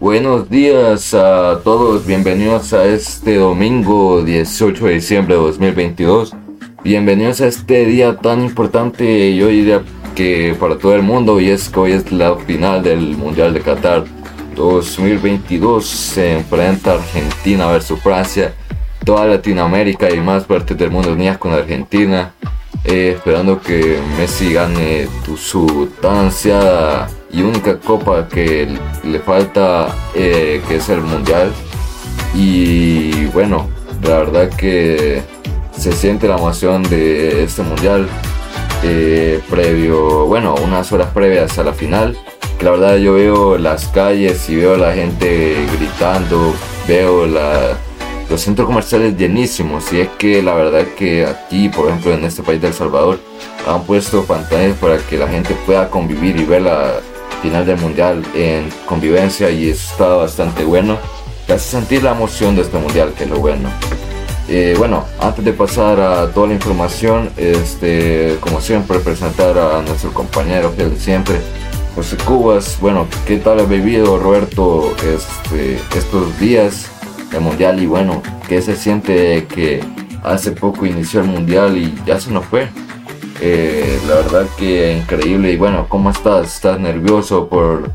Buenos días a todos, bienvenidos a este domingo 18 de diciembre de 2022. Bienvenidos a este día tan importante y hoy día que para todo el mundo y es que hoy es la final del Mundial de Qatar 2022. Se enfrenta Argentina versus Francia, toda Latinoamérica y más partes del mundo unidas con Argentina. Eh, esperando que Messi gane su tan y única copa que le falta, eh, que es el Mundial. Y bueno, la verdad que se siente la emoción de este Mundial. Eh, previo, bueno, unas horas previas a la final. La verdad yo veo las calles y veo a la gente gritando, veo los centros comerciales llenísimos. Y es que la verdad que aquí, por ejemplo, en este país de El Salvador, han puesto pantallas para que la gente pueda convivir y ver la final del mundial en convivencia y está bastante bueno. Hace sentir la emoción de este mundial, que es lo bueno. Eh, bueno, antes de pasar a toda la información, este, como siempre, presentar a nuestro compañero que siempre, José Cubas. Bueno, ¿qué tal ha vivido Roberto este, estos días del mundial? Y bueno, ¿qué se siente que hace poco inició el mundial y ya se nos fue? Eh, la verdad que increíble. Y bueno, ¿cómo estás? ¿Estás nervioso por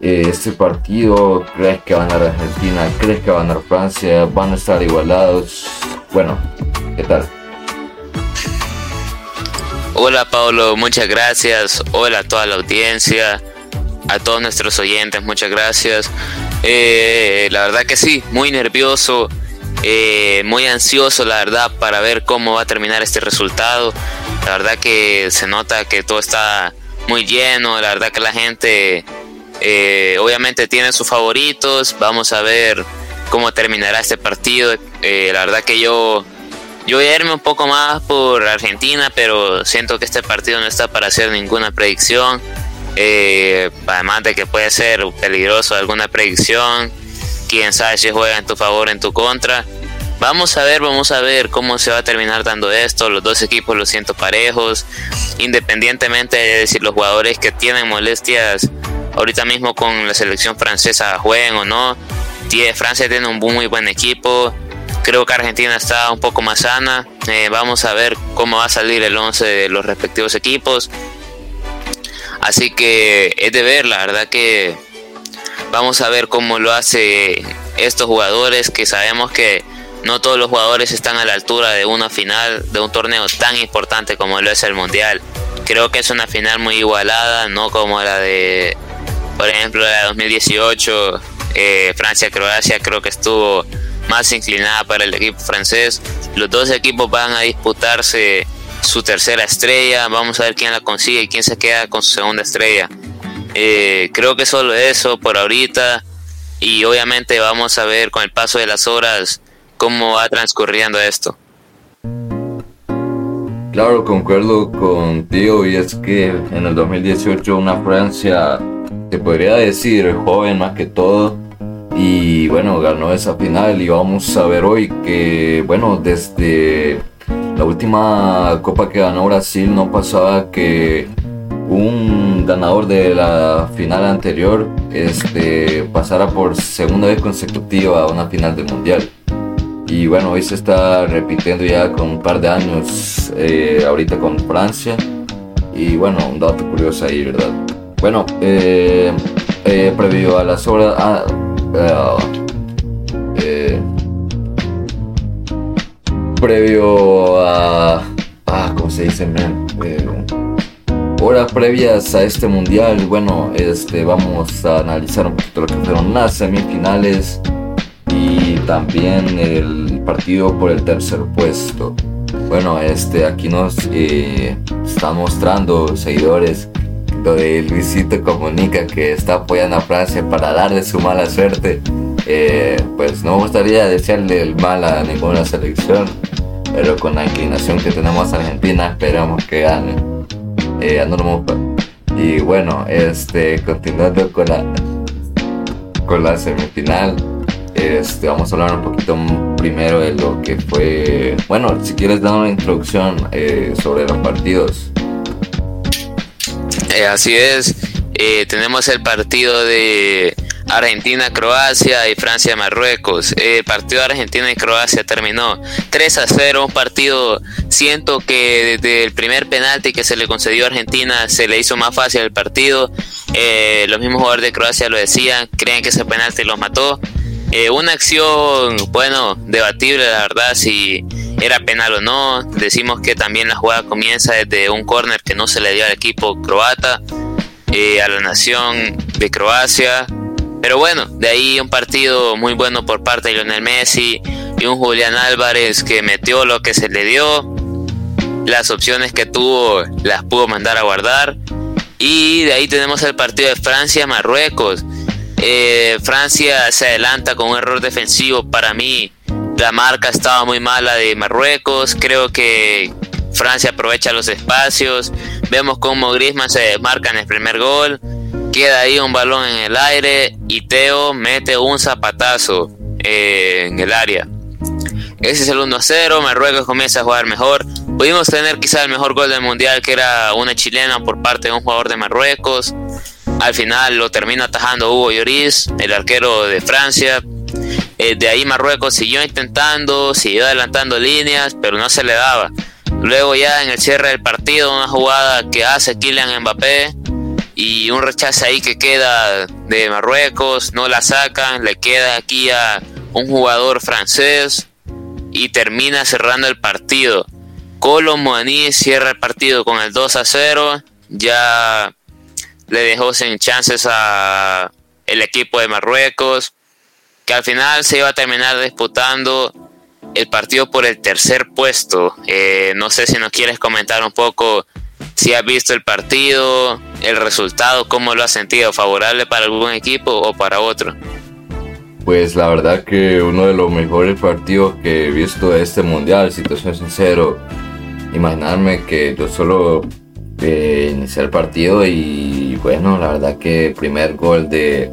eh, este partido? ¿Crees que van a ganar Argentina? ¿Crees que van a ganar Francia? ¿Van a estar igualados? Bueno, ¿qué tal? Hola Pablo, muchas gracias. Hola a toda la audiencia, a todos nuestros oyentes, muchas gracias. Eh, la verdad que sí, muy nervioso. Eh, muy ansioso, la verdad, para ver cómo va a terminar este resultado. La verdad que se nota que todo está muy lleno, la verdad que la gente eh, obviamente tiene sus favoritos. Vamos a ver cómo terminará este partido. Eh, la verdad que yo, yo voy a irme un poco más por Argentina, pero siento que este partido no está para hacer ninguna predicción. además de que puede ser peligroso alguna predicción quién sabe si juega en tu favor o en tu contra. Vamos a ver, vamos a ver cómo se va a terminar dando esto. Los dos equipos los siento parejos, independientemente de si los jugadores que tienen molestias ahorita mismo con la selección francesa jueguen o no. Francia tiene un muy buen equipo. Creo que Argentina está un poco más sana. Eh, vamos a ver cómo va a salir el 11 de los respectivos equipos. Así que es de ver, la verdad que Vamos a ver cómo lo hace estos jugadores que sabemos que no todos los jugadores están a la altura de una final de un torneo tan importante como lo es el Mundial. Creo que es una final muy igualada, no como la de, por ejemplo, la de 2018, eh, Francia-Croacia, creo que estuvo más inclinada para el equipo francés. Los dos equipos van a disputarse su tercera estrella. Vamos a ver quién la consigue y quién se queda con su segunda estrella. Eh, creo que solo eso por ahorita y obviamente vamos a ver con el paso de las horas cómo va transcurriendo esto. Claro, concuerdo contigo y es que en el 2018 una Francia, te podría decir, joven más que todo, y bueno, ganó esa final y vamos a ver hoy que, bueno, desde la última copa que ganó Brasil no pasaba que un ganador de la final anterior este, pasara por segunda vez consecutiva a una final del mundial. Y bueno, hoy se está repitiendo ya con un par de años, eh, ahorita con Francia. Y bueno, un dato curioso ahí, ¿verdad? Bueno, eh, eh, previo a las horas... Ah, previo a... Ah, ¿cómo se dice? Man? horas previas a este mundial, bueno, este, vamos a analizar un poquito lo que fueron las semifinales y también el partido por el tercer puesto. Bueno, este, aquí nos eh, está mostrando seguidores lo de Luisito Comunica que está apoyando a Francia para darle su mala suerte. Eh, pues no gustaría desearle el mal a ninguna selección, pero con la inclinación que tenemos a Argentina esperamos que gane. Eh, y bueno, este, continuando con la, con la semifinal, este, vamos a hablar un poquito primero de lo que fue. Bueno, si quieres dar una introducción eh, sobre los partidos. Eh, así es, tenemos el partido de Argentina-Croacia y Francia-Marruecos. El partido de Argentina y Croacia terminó 3 a 0, un partido siento que desde el primer penalti que se le concedió a Argentina se le hizo más fácil el partido. Eh, los mismos jugadores de Croacia lo decían, creen que ese penalti los mató. Eh, una acción, bueno, debatible la verdad si era penal o no. Decimos que también la jugada comienza desde un córner que no se le dio al equipo croata, eh, a la nación de Croacia. Pero bueno, de ahí un partido muy bueno por parte de Lionel Messi y un Julián Álvarez que metió lo que se le dio. Las opciones que tuvo las pudo mandar a guardar. Y de ahí tenemos el partido de Francia-Marruecos. Eh, Francia se adelanta con un error defensivo. Para mí, la marca estaba muy mala de Marruecos. Creo que Francia aprovecha los espacios. Vemos cómo Griezmann se desmarca en el primer gol. Queda ahí un balón en el aire y Teo mete un zapatazo eh, en el área. Ese es el 1-0, Marruecos comienza a jugar mejor. Pudimos tener quizá el mejor gol del mundial que era una chilena por parte de un jugador de Marruecos. Al final lo termina atajando Hugo Lloris, el arquero de Francia. Eh, de ahí Marruecos siguió intentando, siguió adelantando líneas, pero no se le daba. Luego ya en el cierre del partido, una jugada que hace Kylian Mbappé, y un rechazo ahí que queda de Marruecos, no la sacan, le queda aquí a un jugador francés y termina cerrando el partido. Colo Moaní cierra el partido con el 2 a 0, ya le dejó sin chances a el equipo de Marruecos, que al final se iba a terminar disputando el partido por el tercer puesto. Eh, no sé si nos quieres comentar un poco si has visto el partido, el resultado, cómo lo has sentido, favorable para algún equipo o para otro. Pues la verdad que uno de los mejores partidos que he visto de este mundial, si te soy sincero, imaginarme que yo solo eh, inicié el partido y bueno, la verdad que primer gol de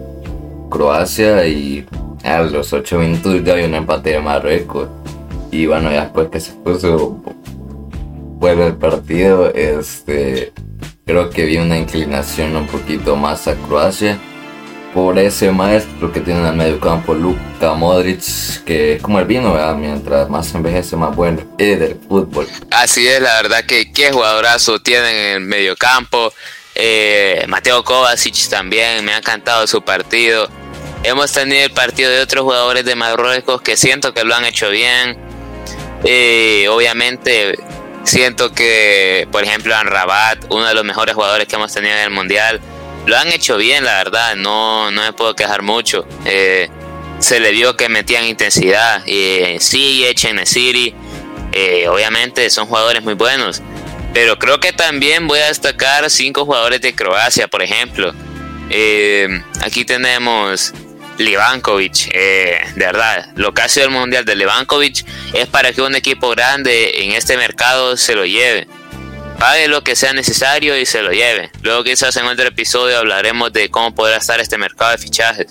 Croacia y a los 8 minutos ya había un empate de Marruecos. Y bueno, después que se puso bueno el partido, este, creo que vi una inclinación un poquito más a Croacia por ese maestro que tiene en el medio campo, Luka Modric, que es como el vino, mientras más envejece, más bueno es del fútbol. Así es, la verdad que qué jugadorazo tienen en el medio campo. Eh, Mateo Kovacic también, me ha encantado su partido. Hemos tenido el partido de otros jugadores de Marruecos que siento que lo han hecho bien. Eh, obviamente Siento que, por ejemplo, Rabat, uno de los mejores jugadores que hemos tenido en el Mundial, lo han hecho bien, la verdad, no, no me puedo quejar mucho. Eh, se le vio que metían intensidad. Y sí, Echen City, eh, obviamente son jugadores muy buenos. Pero creo que también voy a destacar cinco jugadores de Croacia, por ejemplo. Eh, aquí tenemos Livankovic, eh, de verdad, lo que ha sido el mundial de Livankovic es para que un equipo grande en este mercado se lo lleve. Pague lo que sea necesario y se lo lleve. Luego quizás en otro episodio hablaremos de cómo podrá estar este mercado de fichajes.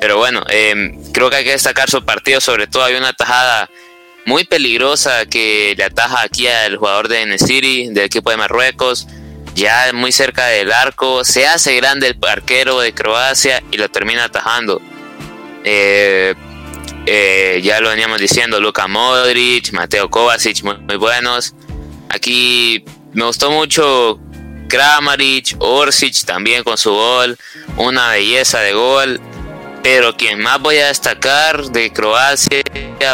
Pero bueno, em, creo que hay que destacar su partido, sobre todo hay una tajada muy peligrosa que le ataja aquí al jugador de Nesiri del equipo de Marruecos ya muy cerca del arco, se hace grande el arquero de Croacia y lo termina atajando. Eh, eh, ya lo veníamos diciendo, Luka Modric, Mateo Kovacic, muy, buenos. Aquí me gustó mucho Kramaric, Orsic también con su gol, una belleza de gol. Pero quien más voy a destacar de Croacia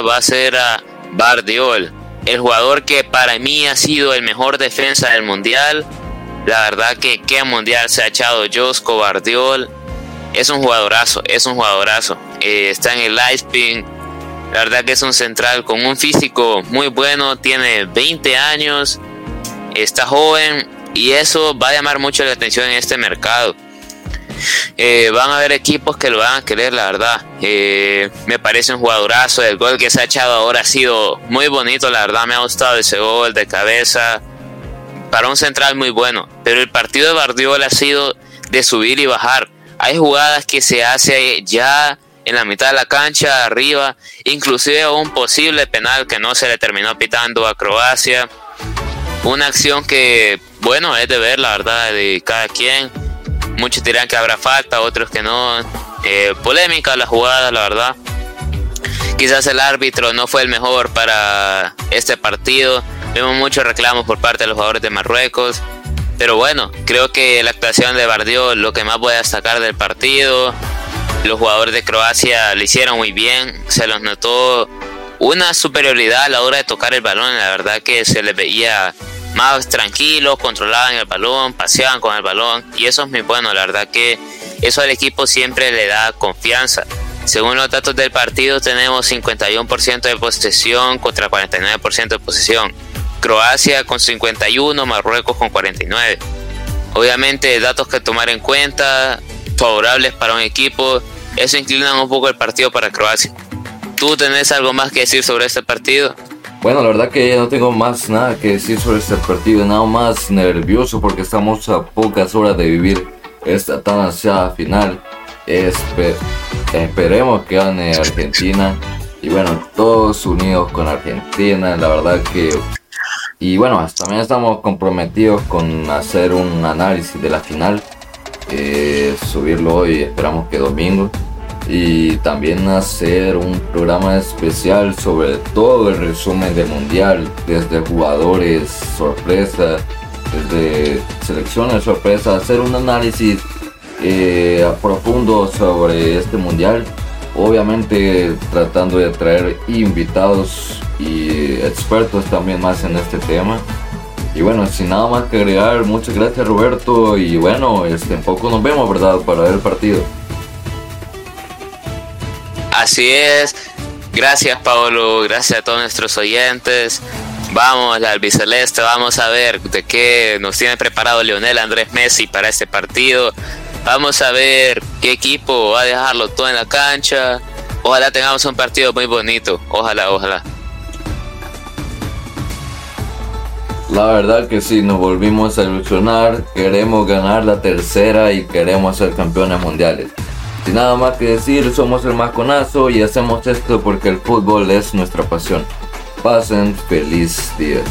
va a ser a Bardiol, el jugador que para mí ha sido el mejor defensa del mundial la verdad que qué mundial se ha echado Josco Bardiol. Es un jugadorazo, es un jugadorazo. Eh, está en el Leipzig. La verdad que es un central con un físico muy bueno. Tiene 20 años. Está joven. Y eso va a llamar mucho la atención en este mercado. Eh, van a haber equipos que lo van a querer, la verdad. Eh, me parece un jugadorazo. El gol que se ha echado ahora ha sido muy bonito, la verdad me ha gustado ese gol de cabeza para un central muy bueno, pero el partido de Bardiola ha sido de subir y bajar. Hay jugadas que se hace ya en la mitad de la cancha, arriba, inclusive un posible penal que no se le terminó pitando a Croacia. Una acción que, bueno, es de ver, la verdad, de cada quien. Muchos dirán que habrá falta, otros que no. eh, polémica la jugada, la verdad. Quizás el árbitro no fue el mejor para este partido. Vemos muchos reclamos por parte de los jugadores de Marruecos. Pero bueno, creo que la actuación de Bardio lo que más voy a destacar del partido. Los jugadores de Croacia lo hicieron muy bien. Se los notó una superioridad a la hora de tocar el balón. La verdad que se les veía más tranquilos, controlaban el balón, paseaban con el balón. Y eso es muy bueno. La verdad que eso al equipo siempre le da confianza. Según los datos del partido, tenemos 51% de posesión contra 49% de posesión. Croacia con 51, Marruecos con 49. Obviamente, datos que tomar en cuenta, favorables para un equipo, eso inclina un poco el partido para Croacia. ¿Tú tenés algo más que decir sobre este partido? Bueno, la verdad que no tengo más nada que decir sobre este partido, nada más nervioso porque estamos a pocas horas de vivir esta tan ansiada final. esperemos que gane Argentina y bueno, todos unidos con Argentina, la verdad que... Y bueno, también estamos comprometidos con hacer un análisis de la final, eh, subirlo hoy, esperamos que domingo y también hacer un programa especial sobre todo el resumen del mundial, desde jugadores sorpresa, desde selecciones sorpresa, hacer un análisis eh, profundo sobre este mundial, obviamente tratando de traer invitados y expertos también más en este tema. Y bueno, sin nada más que agregar, muchas gracias Roberto y bueno, este, en poco nos vemos, ¿verdad? Para ver el partido. Así es. Gracias, Pablo. Gracias a todos nuestros oyentes. Vamos al albiceleste, vamos a ver de qué nos tiene preparado Lionel Andrés Messi para este partido. Vamos a ver qué equipo va a dejarlo todo en la cancha. Ojalá tengamos un partido muy bonito. Ojalá, ojalá. La verdad que sí, nos volvimos a ilusionar. Queremos ganar la tercera y queremos ser campeones mundiales. Sin nada más que decir, somos el Masconazo y hacemos esto porque el fútbol es nuestra pasión. Pasen feliz día.